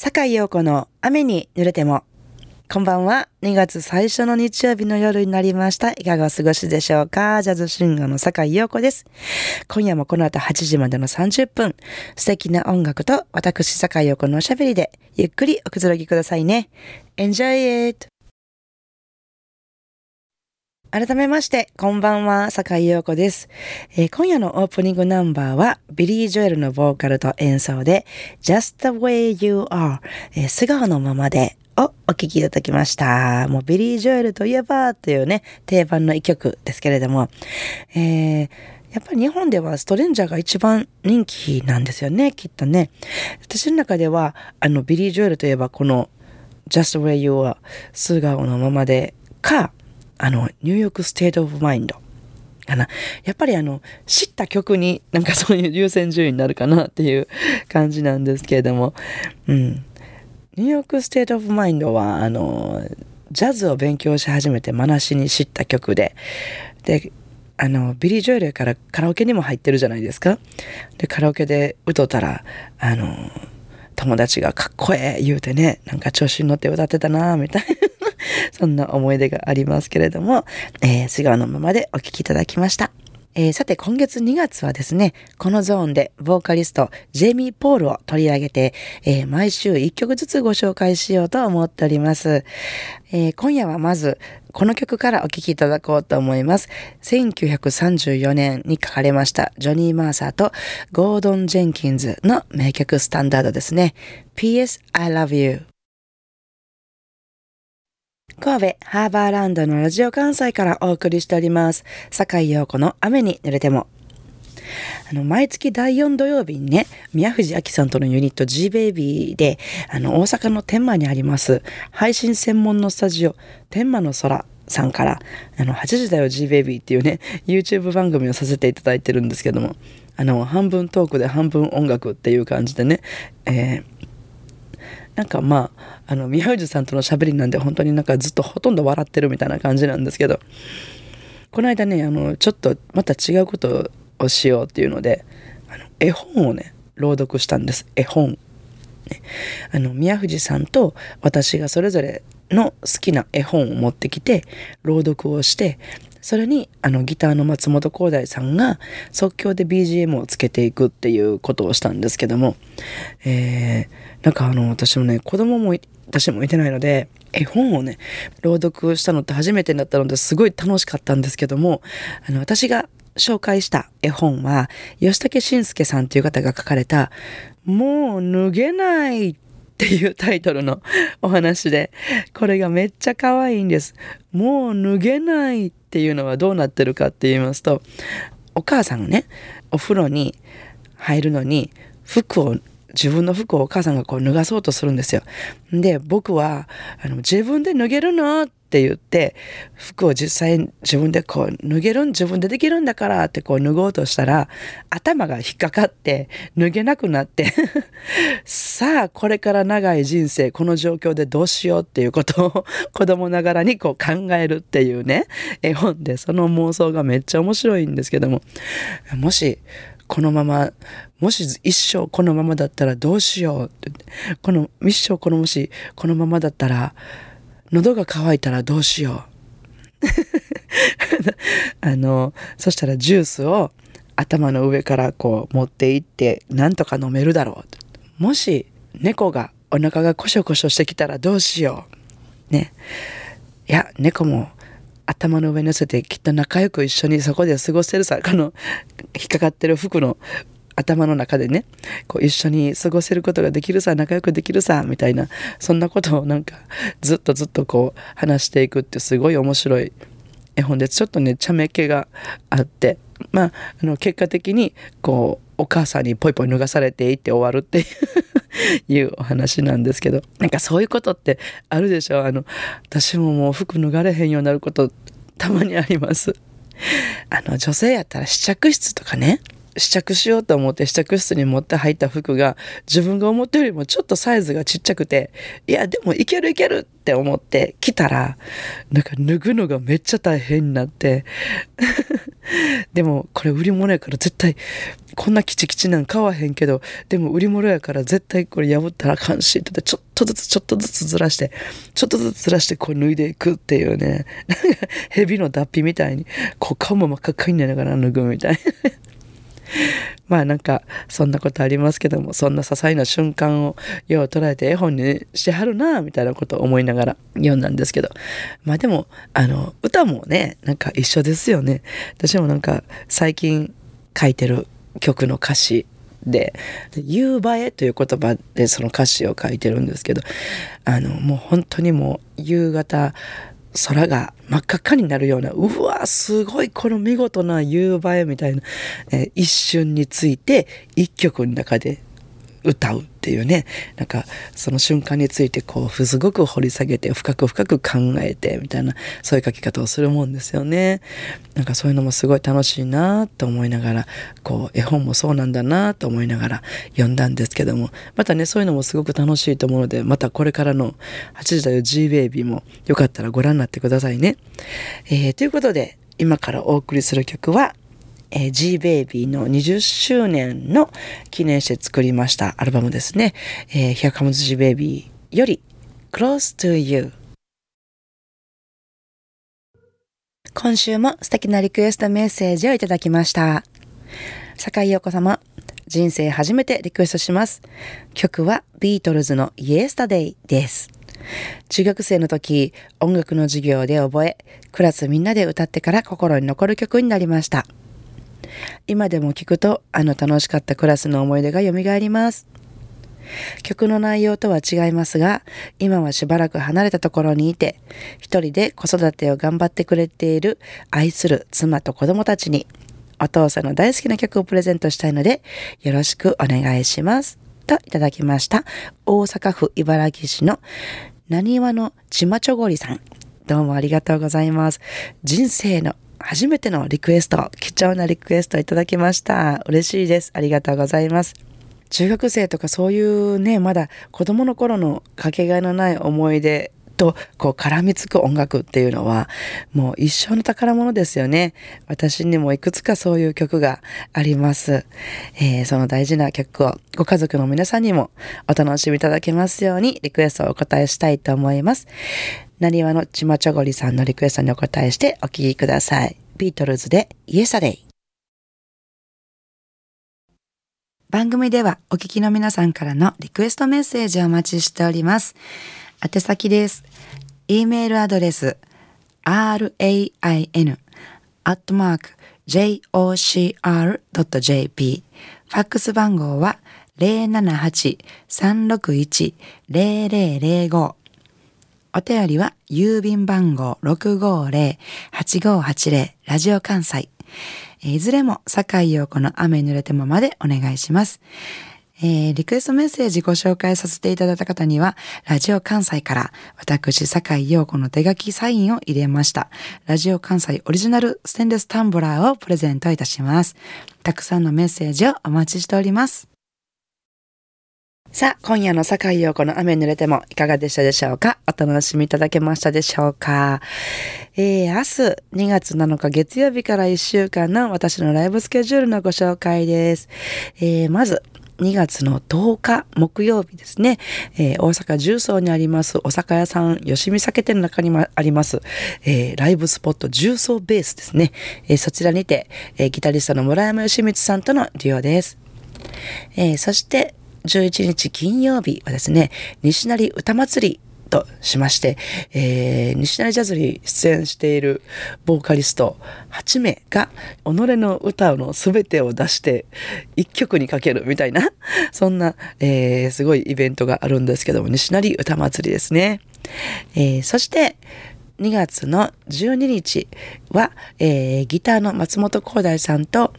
坂井陽子の雨に濡れても。こんばんは。2月最初の日曜日の夜になりました。いかがお過ごしでしょうか？ジャズシンガーの坂井陽子です。今夜もこの後8時までの30分、素敵な音楽と私坂井陽子のおしゃべりで、ゆっくりおくつろぎくださいね。Enjoy it! 改めまして、こんばんは、坂井陽子です、えー、今夜のオープニングナンバーは、ビリー・ジョエルのボーカルと演奏で、Just the way you are、えー、素顔のままでをお聴きいただきました。もうビリー・ジョエルといえばというね、定番の一曲ですけれども、えー、やっぱり日本ではストレンジャーが一番人気なんですよね、きっとね。私の中では、あの、ビリー・ジョエルといえばこの Just the way you are 素顔のままでか、あの、 New York State of Mind。かな。やっぱりあの、知った曲になんかそういう優先順位になるかなっていう感じなんですけれども、うん。 New York State of Mind は、あの、ジャズを勉強し始めてまなしに知った曲で、で、あの、ビリー・ジョエルからカラオケにも入ってるじゃないですか。で、カラオケで歌ったら、あの、友達がかっこええ言うてね、なんか調子に乗って歌ってたなみたいな。そんな思い出がありますけれども、えー、素顔のままでお聴きいただきました。えー、さて今月2月はですね、このゾーンでボーカリストジェイミー・ポールを取り上げて、えー、毎週1曲ずつご紹介しようと思っております。えー、今夜はまずこの曲からお聴きいただこうと思います。1934年に書かれましたジョニー・マーサーとゴードン・ジェンキンズの名曲スタンダードですね。P.S. I love you 神戸ハーバーランドのラジオ関西からお送りしております。坂井陽子の雨に濡れても。あの、毎月第4土曜日にね、宮藤明さんとのユニット G-Baby で、あの、大阪の天満にあります、配信専門のスタジオ、天満の空さんから、あの、8時だよ G-Baby っていうね、YouTube 番組をさせていただいてるんですけども、あの、半分トークで半分音楽っていう感じでね、えーなんかまあ、あの、宮藤さんとの喋りなんで本当になんかずっとほとんど笑ってるみたいな感じなんですけど、この間ね、あの、ちょっとまた違うことをしようっていうので、あの絵本をね、朗読したんです。絵本。ね、あの、宮藤さんと私がそれぞれの好きな絵本を持ってきて、朗読をして、それにあのギターの松本光大さんが即興で BGM をつけていくっていうことをしたんですけども、えー、なんかあの私もね子供も私もいてないので絵本をね朗読したのって初めてだったのですごい楽しかったんですけどもあの私が紹介した絵本は吉武慎介さんという方が書かれた「もう脱げない」っていうタイトルのお話でこれがめっちゃ可愛いんです。もう脱げないっていうのはどうなってるかって言いますとお母さんがねお風呂に入るのに服を自分の服をお母さんがこう脱がそうとするんですよ。で、僕は、あの、自分で脱げるのってって言って、服を実際自分でこう脱げるん、自分でできるんだからってこう脱ごうとしたら、頭が引っかかって脱げなくなって さあ、これから長い人生、この状況でどうしようっていうことを子供ながらにこう考えるっていうね、絵本で、その妄想がめっちゃ面白いんですけども、もし、このまま、もし一生このままだったらどうしようって。この、一生このもしこのままだったら、喉が渇いたらどうしよう。あの、そしたらジュースを頭の上からこう持っていって、なんとか飲めるだろう。もし猫がお腹がコショコショしてきたらどうしよう。ね。いや、猫も頭の上に乗せてきっと仲良く一緒にそこで過ごせるさこの引っかかってる服の頭の中でねこう一緒に過ごせることができるさ仲良くできるさみたいなそんなことをなんかずっとずっとこう話していくってすごい面白い絵本でちょっとね茶目気があってまああの結果的にこうお母さんにポイポイ脱がされていって終わるっていう いうお話なんですけどなんかそういうことってあるでしょあの私ももう服脱がれへんようになることたまにあります。あの女性やったら試着室とかね試着しようと思って試着室に持って入った服が自分が思ったよりもちょっとサイズがちっちゃくていやでもいけるいけるって思って着たらなんか脱ぐのがめっちゃ大変になって。でもこれ売り物やから絶対こんなキチキチなん買わへんけどでも売り物やから絶対これ破ったらあかんしってちょっとずつちょっとずつずらしてちょっとずつずらしてこう脱いでいくっていうね。なんか蛇の脱皮みたいにこう顔も真っ赤っかになりながら脱ぐみたいな。まあなんかそんなことありますけどもそんな些細な瞬間をよう捉えて絵本にしてはるなみたいなことを思いながら読んだんですけど。まあでもあの歌もねなんか一緒ですよね。私もなんか最近書いてる曲の歌詞で「夕映え」という言葉でその歌詞を書いてるんですけどあのもう本当にもう夕方空が真っ赤っかになるような、うわ、すごいこの見事な夕映えみたいな、えー、一瞬について一曲の中で歌う。っていうねなんかその瞬間についてこうすごく掘り下げて深く深く考えてみたいなそういう書き方をするもんですよね。なんかそういうのもすごい楽しいなと思いながらこう絵本もそうなんだなと思いながら読んだんですけどもまたねそういうのもすごく楽しいと思うのでまたこれからの8時だよ G ベイビーもよかったらご覧になってくださいね、えー、ということで今からお送りする曲は「えー、G-Baby の20周年の記念して作りましたアルバムですね。えー、Here Comes G-Baby より Close to You 今週も素敵なリクエストメッセージをいただきました。坂井陽子様、人生初めてリクエストします。曲はビートルズの Yesterday です。中学生の時、音楽の授業で覚え、クラスみんなで歌ってから心に残る曲になりました。今でも聞くとあの楽しかったクラスの思い出が蘇ります。曲の内容とは違いますが、今はしばらく離れたところにいて、一人で子育てを頑張ってくれている愛する妻と子供たちに、お父さんの大好きな曲をプレゼントしたいので、よろしくお願いします。といただきました。大阪府茨城市のなにわのちまちょごりさん。どうもありがとうございます。人生の初めてのリクエスト、貴重なリクエストいただきました。嬉しいです。ありがとうございます。中学生とかそういうね、まだ子供の頃のかけがえのない思い出とこう絡みつく音楽っていうのはもう一生の宝物ですよね。私にもいくつかそういう曲があります。えー、その大事な曲をご家族の皆さんにもお楽しみいただけますようにリクエストをお答えしたいと思います。なにわのちまちょごりさんのリクエストにお答えしてお聴きください。ビートルズでイエサデイ。番組ではお聞きの皆さんからのリクエストメッセージをお待ちしております。宛先です。e メールアドレス rain アットマーク jocr.jp ファックス番号は078-361-0005お便りは郵便番号650-8580ラジオ関西。いずれも坂井陽子の雨濡れてもまでお願いします。えー、リクエストメッセージご紹介させていただいた方には、ラジオ関西から私、坂井陽子の手書きサインを入れました。ラジオ関西オリジナルステンレスタンブラーをプレゼントいたします。たくさんのメッセージをお待ちしております。さあ、今夜の坂井陽子の雨濡れてもいかがでしたでしょうか？お楽しみいただけましたでしょうか？えー、明日2月7日月曜日から1週間の私のライブスケジュールのご紹介です。えー、まず、2月の10日木曜日ですね、えー、大阪重曹にありますお酒屋さん吉見酒店の中にもあります、えー、ライブスポット重曹ベースですね、えー、そちらにて、ギタリストの村山義光さんとのデュオです、えそして11日金曜日はですね、西成歌祭りとしまして、えー、西成ジャズに出演しているボーカリスト8名が己の歌の全てを出して1曲にかけるみたいな、そんな、えー、すごいイベントがあるんですけども、西成歌祭りですね。えー、そして、2月の12日は、えー、ギターの松本光大さんと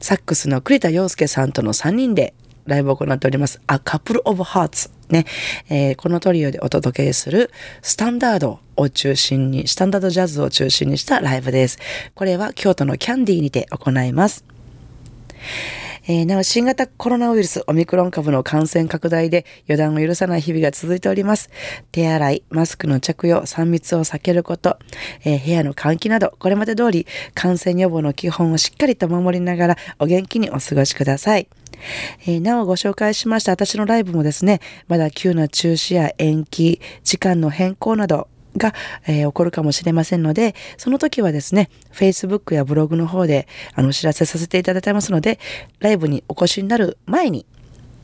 サックスの栗田洋介さんとの3人でライブを行っております。A Couple of Hearts ね、えー、このトリオでお届けするスタンダードを中心に、スタンダードジャズを中心にしたライブです。これは京都のキャンディーにて行います。えー、なお、新型コロナウイルスオミクロン株の感染拡大で予断を許さない日々が続いております。手洗い、マスクの着用、3密を避けること、えー、部屋の換気など、これまで通り感染予防の基本をしっかりと守りながらお元気にお過ごしください。えー、なおご紹介しました私のライブもですね、まだ急な中止や延期、時間の変更など、が、えー、起こるかもしれませんので、その時はですね、Facebook やブログの方であのお知らせさせていただいてますので、ライブにお越しになる前に、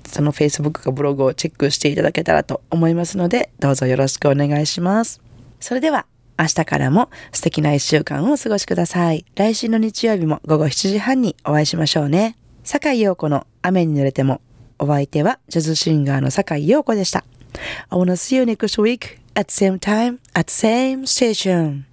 その Facebook かブログをチェックしていただけたらと思いますので、どうぞよろしくお願いします。それでは、明日からも素敵な一週間をお過ごしください。来週の日曜日も午後7時半にお会いしましょうね。坂井陽子の雨に濡れても、お相手はジャズシンガーの坂井陽子でした。I wanna see you next week at same time at same station.